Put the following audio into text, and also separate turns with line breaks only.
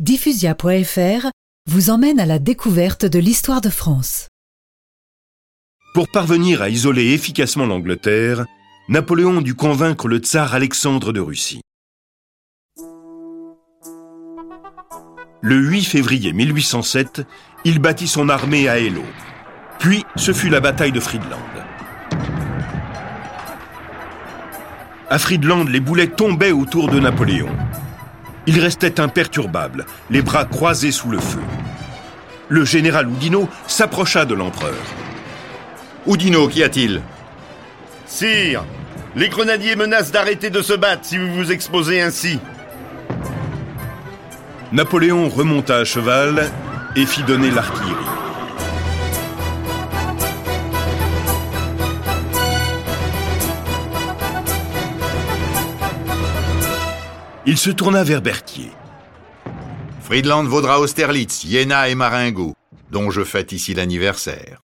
Diffusia.fr vous emmène à la découverte de l'histoire de France.
Pour parvenir à isoler efficacement l'Angleterre, Napoléon dut convaincre le tsar Alexandre de Russie. Le 8 février 1807, il bâtit son armée à Eylau. Puis, ce fut la bataille de Friedland. À Friedland, les boulets tombaient autour de Napoléon. Il restait imperturbable, les bras croisés sous le feu. Le général Oudinot s'approcha de l'empereur.
Oudinot, qu'y a-t-il?
Sire, les grenadiers menacent d'arrêter de se battre si vous vous exposez ainsi.
Napoléon remonta à cheval et fit donner l'artillerie. Il se tourna vers Berthier.
Friedland vaudra Austerlitz, Jena et Marengo, dont je fête ici l'anniversaire.